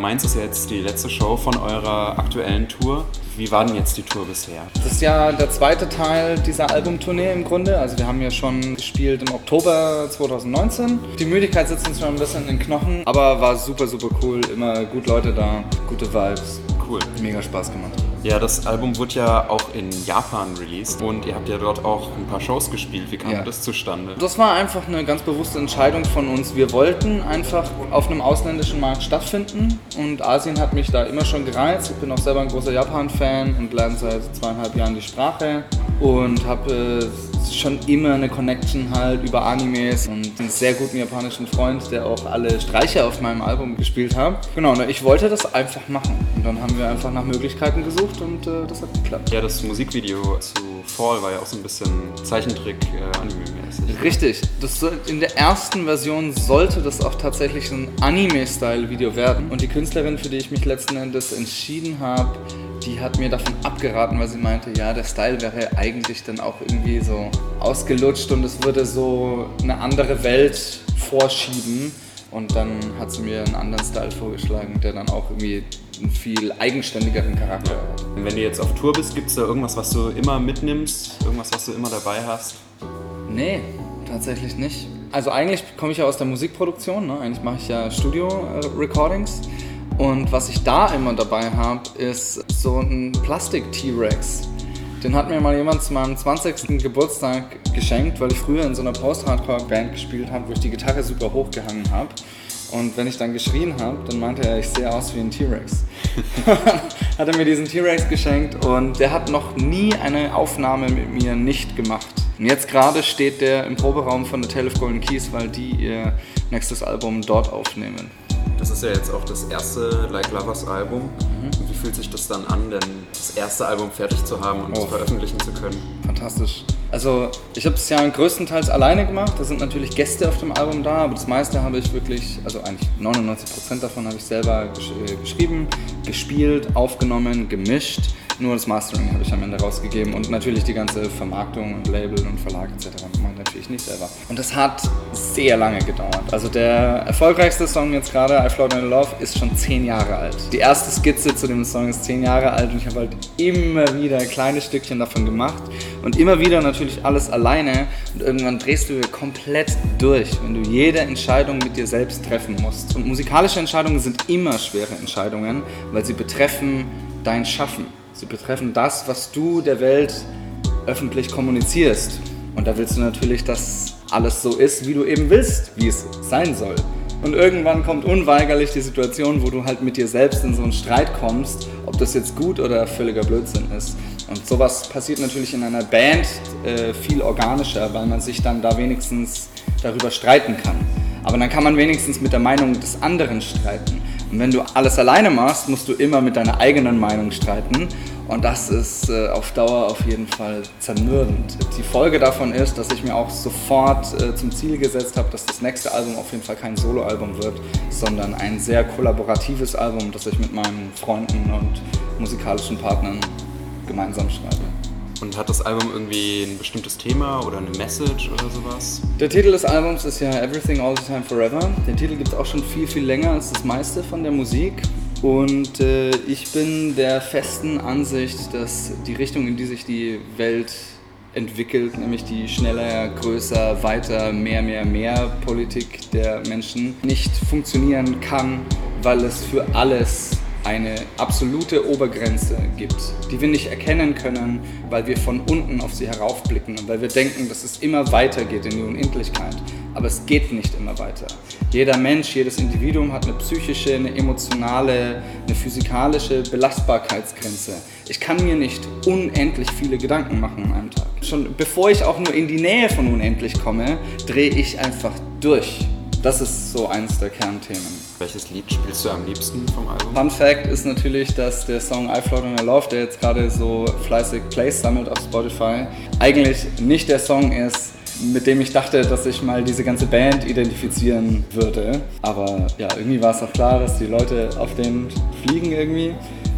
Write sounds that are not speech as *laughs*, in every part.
Mainz ist ja jetzt die letzte Show von eurer aktuellen Tour. Wie war denn jetzt die Tour bisher? Das ist ja der zweite Teil dieser Albumtournee im Grunde. Also wir haben ja schon gespielt im Oktober 2019. Die Müdigkeit sitzt uns schon ein bisschen in den Knochen, aber war super, super cool. Immer gut Leute da, gute Vibes. Cool. Mega Spaß gemacht. Ja, das Album wurde ja auch in Japan released und ihr habt ja dort auch ein paar Shows gespielt. Wie kam Ja. das zustande? Das war einfach eine ganz bewusste Entscheidung von uns. Wir wollten einfach auf einem ausländischen Markt stattfinden und Asien hat mich da immer schon gereizt. Ich bin auch selber ein großer Japan-Fan und lerne seit zweieinhalb Jahren die Sprache und habe äh, schon immer eine Connection halt über Animes und einen sehr guten japanischen Freund, der auch alle Streicher auf meinem Album gespielt hat. Genau, und ich wollte das einfach machen und dann haben wir einfach nach Möglichkeiten gesucht und äh, das hat geklappt. Ja, das Musikvideo zu Fall war ja auch so ein bisschen Zeichentrick-Anime-mäßig. Richtig. Das in der ersten Version sollte das auch tatsächlich ein Anime-Style-Video werden. Und die Künstlerin, für die ich mich letzten Endes entschieden habe, die hat mir davon abgeraten, weil sie meinte, ja, der Style wäre eigentlich dann auch irgendwie so ausgelutscht und es würde so eine andere Welt vorschieben. Und dann hat sie mir einen anderen Style vorgeschlagen, der dann auch irgendwie einen viel eigenständigeren Charakter hat. Wenn du jetzt auf Tour bist, gibt es da irgendwas, was du immer mitnimmst? Irgendwas, was du immer dabei hast? Nee, tatsächlich nicht. Also eigentlich komme ich ja aus der Musikproduktion, ne? eigentlich mache ich ja Studio-Recordings. Und was ich da immer dabei habe, ist so ein Plastik-T-Rex. Den hat mir mal jemand zu meinem 20. Geburtstag geschenkt, weil ich früher in so einer Post-Hardcore-Band gespielt habe, wo ich die Gitarre super hochgehangen habe. Und wenn ich dann geschrien habe, dann meinte er, ich sehe aus wie ein T-Rex. *laughs* hat er mir diesen T-Rex geschenkt und der hat noch nie eine Aufnahme mit mir nicht gemacht. Und jetzt gerade steht der im Proberaum von der Tale of Golden Keys, weil die ihr nächstes Album dort aufnehmen. Das ist ja jetzt auch das erste Like Lovers Album. Mhm. Und wie fühlt sich das dann an, denn das erste Album fertig zu haben und Oh. es veröffentlichen zu können? Fantastisch. Also ich habe es ja größtenteils alleine gemacht. Da sind natürlich Gäste auf dem Album da, aber das meiste habe ich wirklich, also eigentlich 99% davon habe ich selber gesch äh, geschrieben, gespielt, aufgenommen, gemischt. Nur das Mastering habe ich am Ende rausgegeben und natürlich die ganze Vermarktung und Label und Verlag etc. mache ich natürlich nicht selber. Und das hat sehr lange gedauert. Also der erfolgreichste Song jetzt gerade, I Float in Love, ist schon zehn Jahre alt. Die erste Skizze zu dem Song ist zehn Jahre alt und ich habe halt immer wieder kleine Stückchen davon gemacht und immer wieder natürlich alles alleine und irgendwann drehst du komplett durch, wenn du jede Entscheidung mit dir selbst treffen musst. Und musikalische Entscheidungen sind immer schwere Entscheidungen, weil sie betreffen dein Schaffen. Sie betreffen das, was du der Welt öffentlich kommunizierst. Und da willst du natürlich, dass alles so ist, wie du eben willst, wie es sein soll. Und irgendwann kommt unweigerlich die Situation, wo du halt mit dir selbst in so einen Streit kommst, ob das jetzt gut oder völliger Blödsinn ist. Und sowas passiert natürlich in einer Band äh, viel organischer, weil man sich dann da wenigstens darüber streiten kann. Aber dann kann man wenigstens mit der Meinung des anderen streiten. Und wenn du alles alleine machst, musst du immer mit deiner eigenen Meinung streiten. Und das ist äh, auf Dauer auf jeden Fall zermürbend. Die Folge davon ist, dass ich mir auch sofort äh, zum Ziel gesetzt habe, dass das nächste Album auf jeden Fall kein Soloalbum wird, sondern ein sehr kollaboratives Album, das ich mit meinen Freunden und musikalischen Partnern gemeinsam schreibe. Und hat das Album irgendwie ein bestimmtes Thema oder eine Message oder sowas? Der Titel des Albums ist ja Everything All the Time Forever. Den Titel gibt es auch schon viel, viel länger als das meiste von der Musik. Und äh, ich bin der festen Ansicht, dass die Richtung, in die sich die Welt entwickelt, nämlich die schneller, größer, weiter, mehr, mehr, mehr Politik der Menschen, nicht funktionieren kann, weil es für alles eine absolute Obergrenze gibt, die wir nicht erkennen können, weil wir von unten auf sie heraufblicken und weil wir denken, dass es immer weitergeht in die Unendlichkeit. Aber es geht nicht immer weiter. Jeder Mensch, jedes Individuum hat eine psychische, eine emotionale, eine physikalische Belastbarkeitsgrenze. Ich kann mir nicht unendlich viele Gedanken machen an einem Tag. Schon bevor ich auch nur in die Nähe von unendlich komme, drehe ich einfach durch. Das ist so eins der Kernthemen. Welches Lied spielst du am liebsten vom Album? Fun Fact ist natürlich, dass der Song I Float on Your Love, der jetzt gerade so fleißig Plays sammelt auf Spotify, eigentlich nicht der Song ist, mit dem ich dachte, dass ich mal diese ganze Band identifizieren würde. Aber ja, irgendwie war es auch klar, dass die Leute auf den fliegen irgendwie.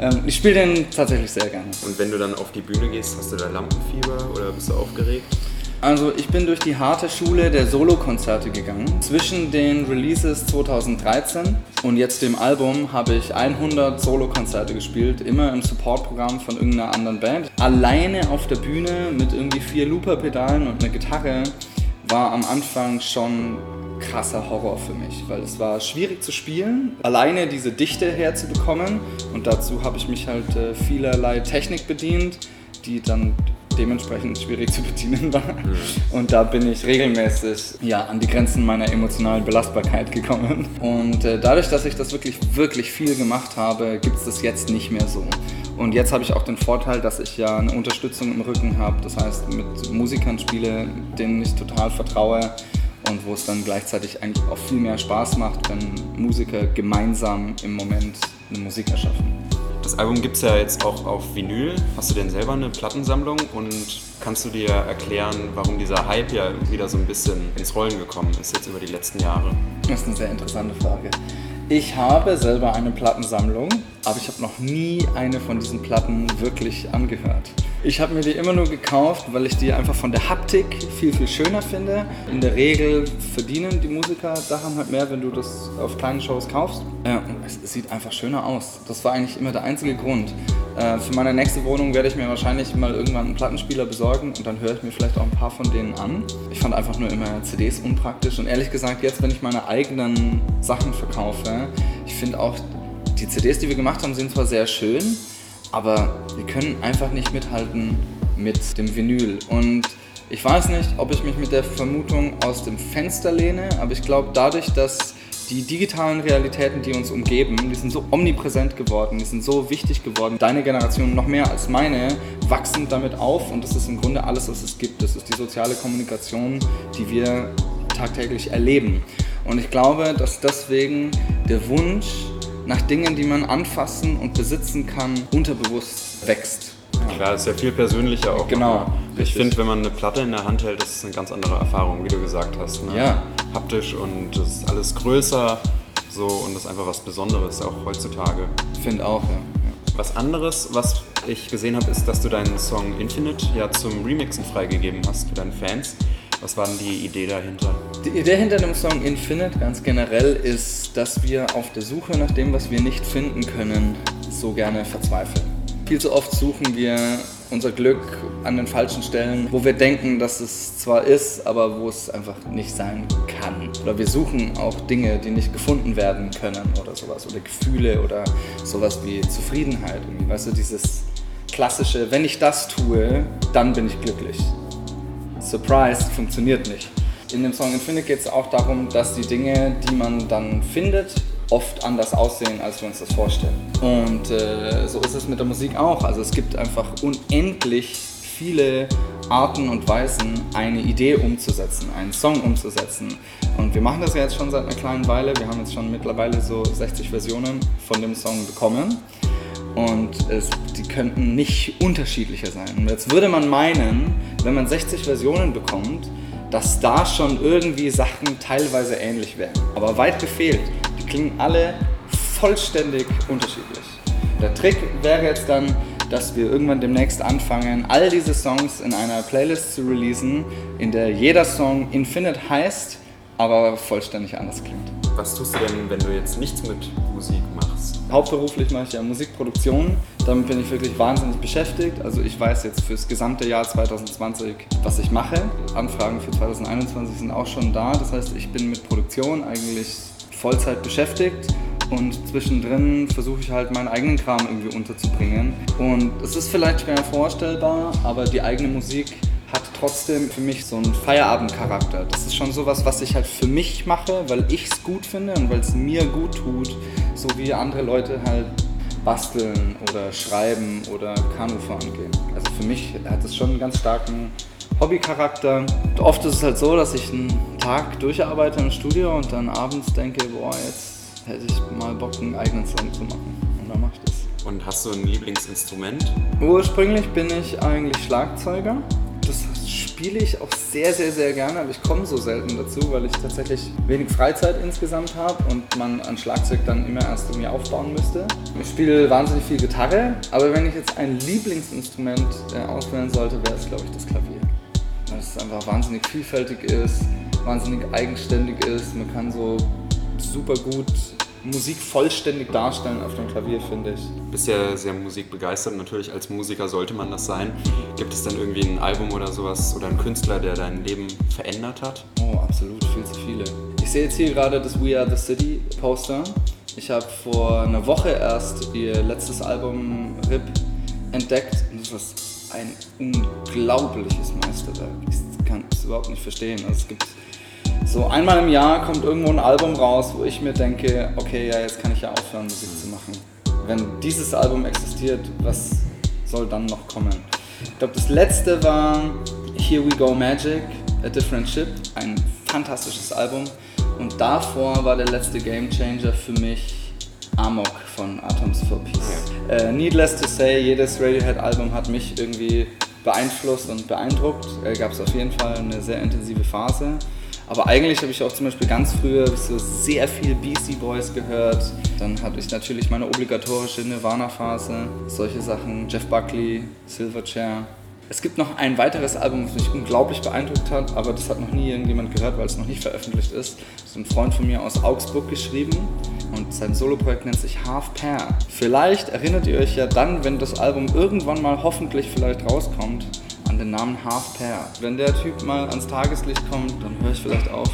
Ähm, ich spiele den tatsächlich sehr gerne. Und wenn du dann auf die Bühne gehst, hast du da Lampenfieber oder bist du aufgeregt? Also ich bin durch die harte Schule der Solo-Konzerte gegangen. Zwischen den Releases 2013 und jetzt dem Album habe ich 100 Solo-Konzerte gespielt, immer im Support-Programm von irgendeiner anderen Band. Alleine auf der Bühne mit irgendwie vier Looper-Pedalen und einer Gitarre war am Anfang schon krasser Horror für mich, weil es war schwierig zu spielen, alleine diese Dichte herzubekommen und dazu habe ich mich halt äh, vielerlei Technik bedient, die dann dementsprechend schwierig zu bedienen war. Mhm. Und da bin ich regelmäßig ja, an die Grenzen meiner emotionalen Belastbarkeit gekommen. Und äh, dadurch, dass ich das wirklich, wirklich viel gemacht habe, gibt es das jetzt nicht mehr so. Und jetzt habe ich auch den Vorteil, dass ich ja eine Unterstützung im Rücken habe. Das heißt, mit Musikern spiele, denen ich total vertraue und wo es dann gleichzeitig eigentlich auch viel mehr Spaß macht, wenn Musiker gemeinsam im Moment eine Musik erschaffen. Das Album gibt es ja jetzt auch auf Vinyl. Hast du denn selber eine Plattensammlung und kannst du dir erklären, warum dieser Hype ja wieder so ein bisschen ins Rollen gekommen ist jetzt über die letzten Jahre? Das ist eine sehr interessante Frage. Ich habe selber eine Plattensammlung, aber ich habe noch nie eine von diesen Platten wirklich angehört. Ich habe mir die immer nur gekauft, weil ich die einfach von der Haptik viel, viel schöner finde. In der Regel verdienen die Musiker Sachen halt mehr, wenn du das auf kleinen Shows kaufst. Ja, es sieht einfach schöner aus. Das war eigentlich immer der einzige Grund. Äh, für meine nächste Wohnung werde ich mir wahrscheinlich mal irgendwann einen Plattenspieler besorgen und dann höre ich mir vielleicht auch ein paar von denen an. Ich fand einfach nur immer CDs unpraktisch und ehrlich gesagt, jetzt, wenn ich meine eigenen Sachen verkaufe, ich finde auch, die CDs, die wir gemacht haben, sind zwar sehr schön, aber wir können einfach nicht mithalten mit dem Vinyl. Und ich weiß nicht, ob ich mich mit der Vermutung aus dem Fenster lehne, aber ich glaube, dadurch, dass die digitalen Realitäten, die uns umgeben, die sind so omnipräsent geworden, die sind so wichtig geworden. Deine Generation noch mehr als meine wachsen damit auf und das ist im Grunde alles, was es gibt. Das ist die soziale Kommunikation, die wir tagtäglich erleben. Und ich glaube, dass deswegen der Wunsch nach Dingen, die man anfassen und besitzen kann, unterbewusst wächst. Ja, das ist ja viel persönlicher auch. Genau. Ich finde, wenn man eine Platte in der Hand hält, das ist eine ganz andere Erfahrung, wie du gesagt hast. Ne? Ja. Haptisch und es ist alles größer so und das ist einfach was Besonderes, auch heutzutage. Finde auch, ja. Was anderes, was ich gesehen habe, ist, dass du deinen Song Infinite ja zum Remixen freigegeben hast für deine Fans. Was war denn die Idee dahinter? Die Idee hinter dem Song Infinite ganz generell ist, dass wir auf der Suche nach dem, was wir nicht finden können, so gerne verzweifeln. Viel zu oft suchen wir unser Glück an den falschen Stellen, wo wir denken, dass es zwar ist, aber wo es einfach nicht sein kann. Oder wir suchen auch Dinge, die nicht gefunden werden können oder sowas. Oder Gefühle oder sowas wie Zufriedenheit. Weißt du, dieses klassische, wenn ich das tue, dann bin ich glücklich. Surprise, funktioniert nicht. In dem Song Infinite geht es auch darum, dass die Dinge, die man dann findet, oft anders aussehen, als wir uns das vorstellen. Und äh, so ist es mit der Musik auch. Also es gibt einfach unendlich viele Arten und Weisen, eine Idee umzusetzen, einen Song umzusetzen. Und wir machen das ja jetzt schon seit einer kleinen Weile. Wir haben jetzt schon mittlerweile so 60 Versionen von dem Song bekommen. Und es, die könnten nicht unterschiedlicher sein. Und jetzt würde man meinen, wenn man 60 Versionen bekommt, dass da schon irgendwie Sachen teilweise ähnlich wären. Aber weit gefehlt. Die klingen alle vollständig unterschiedlich. Der Trick wäre jetzt dann, dass wir irgendwann demnächst anfangen, all diese Songs in einer Playlist zu releasen, in der jeder Song Infinite heißt, aber vollständig anders klingt. Was tust du denn, wenn du jetzt nichts mit Musik machst? Hauptberuflich mache ich ja Musikproduktion. Damit bin ich wirklich wahnsinnig beschäftigt. Also ich weiß jetzt fürs gesamte Jahr 2020, was ich mache. Anfragen für 2021 sind auch schon da. Das heißt, ich bin mit Produktion eigentlich Vollzeit beschäftigt und zwischendrin versuche ich halt meinen eigenen Kram irgendwie unterzubringen. Und es ist vielleicht schwer vorstellbar, aber die eigene Musik trotzdem für mich so einen Feierabendcharakter. Das ist schon sowas, was ich halt für mich mache, weil ich es gut finde und weil es mir gut tut, so wie andere Leute halt basteln oder schreiben oder Kanufahren gehen. Also für mich hat es schon einen ganz starken Hobbycharakter. Oft ist es halt so, dass ich einen Tag durcharbeite im Studio und dann abends denke, boah, jetzt hätte ich mal Bock, einen eigenen Song zu machen. Und dann mache ich das. Und hast du ein Lieblingsinstrument? Ursprünglich bin ich eigentlich Schlagzeuger spiele ich auch sehr, sehr, sehr gerne, aber ich komme so selten dazu, weil ich tatsächlich wenig Freizeit insgesamt habe und man an Schlagzeug dann immer erst irgendwie aufbauen müsste. Ich spiele wahnsinnig viel Gitarre, aber wenn ich jetzt ein Lieblingsinstrument äh, auswählen sollte, wäre es, glaube ich, das Klavier. weil es einfach wahnsinnig vielfältig ist, wahnsinnig eigenständig ist. Man kann so super gut Musik vollständig darstellen auf dem Klavier, finde ich. Du bist ja sehr musikbegeistert. Natürlich als Musiker sollte man das sein. Gibt es dann irgendwie ein Album oder sowas oder einen Künstler, der dein Leben verändert hat? Oh, absolut, viel zu viele. Ich sehe jetzt hier gerade das We Are the City Poster. Ich habe vor einer Woche erst ihr letztes Album RIP entdeckt und das ist ein unglaubliches Meisterwerk. Ich kann es überhaupt nicht verstehen. Also es gibt so einmal im Jahr kommt irgendwo ein Album raus, wo ich mir denke, okay, ja, jetzt kann ich ja aufhören, Musik zu machen. Wenn dieses Album existiert, was soll dann noch kommen? Ich glaube, das letzte war Here We Go Magic, A Different Ship, ein fantastisches Album. Und davor war der letzte Game Changer für mich Amok von Atoms for Peace. Äh, needless to say, jedes Radiohead-Album hat mich irgendwie beeinflusst und beeindruckt. Äh, Gab es auf jeden Fall eine sehr intensive Phase. Aber eigentlich habe ich auch zum Beispiel ganz früher so sehr viel Beastie Boys gehört. Dann hatte ich natürlich meine obligatorische Nirvana-Phase, solche Sachen, Jeff Buckley, Silverchair. Es gibt noch ein weiteres Album, das mich unglaublich beeindruckt hat, aber das hat noch nie irgendjemand gehört, weil es noch nicht veröffentlicht ist. Das ist ein Freund von mir aus Augsburg geschrieben und sein Soloprojekt nennt sich Half Pair. Vielleicht erinnert ihr euch ja dann, wenn das Album irgendwann mal hoffentlich vielleicht rauskommt, an den Namen Half Pair. Wenn der Typ mal ans Tageslicht kommt, dann höre ich vielleicht auf.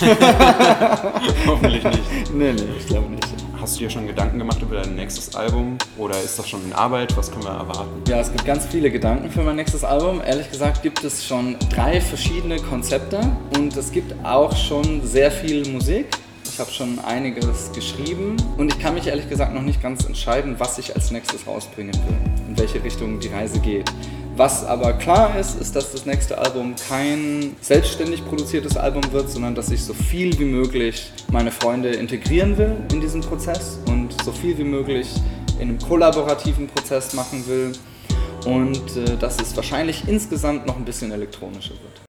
*laughs* Hoffentlich nicht. Nee, nee, ich glaube nicht. Hast du dir schon Gedanken gemacht über dein nächstes Album oder ist das schon in Arbeit? Was können wir erwarten? Ja, es gibt ganz viele Gedanken für mein nächstes Album. Ehrlich gesagt gibt es schon drei verschiedene Konzepte und es gibt auch schon sehr viel Musik. Ich habe schon einiges geschrieben und ich kann mich ehrlich gesagt noch nicht ganz entscheiden, was ich als nächstes rausbringen will, in welche Richtung die Reise geht. Was aber klar ist, ist, dass das nächste Album kein selbstständig produziertes Album wird, sondern dass ich so viel wie möglich meine Freunde integrieren will in diesen Prozess und so viel wie möglich in einem kollaborativen Prozess machen will und äh, dass es wahrscheinlich insgesamt noch ein bisschen elektronischer wird.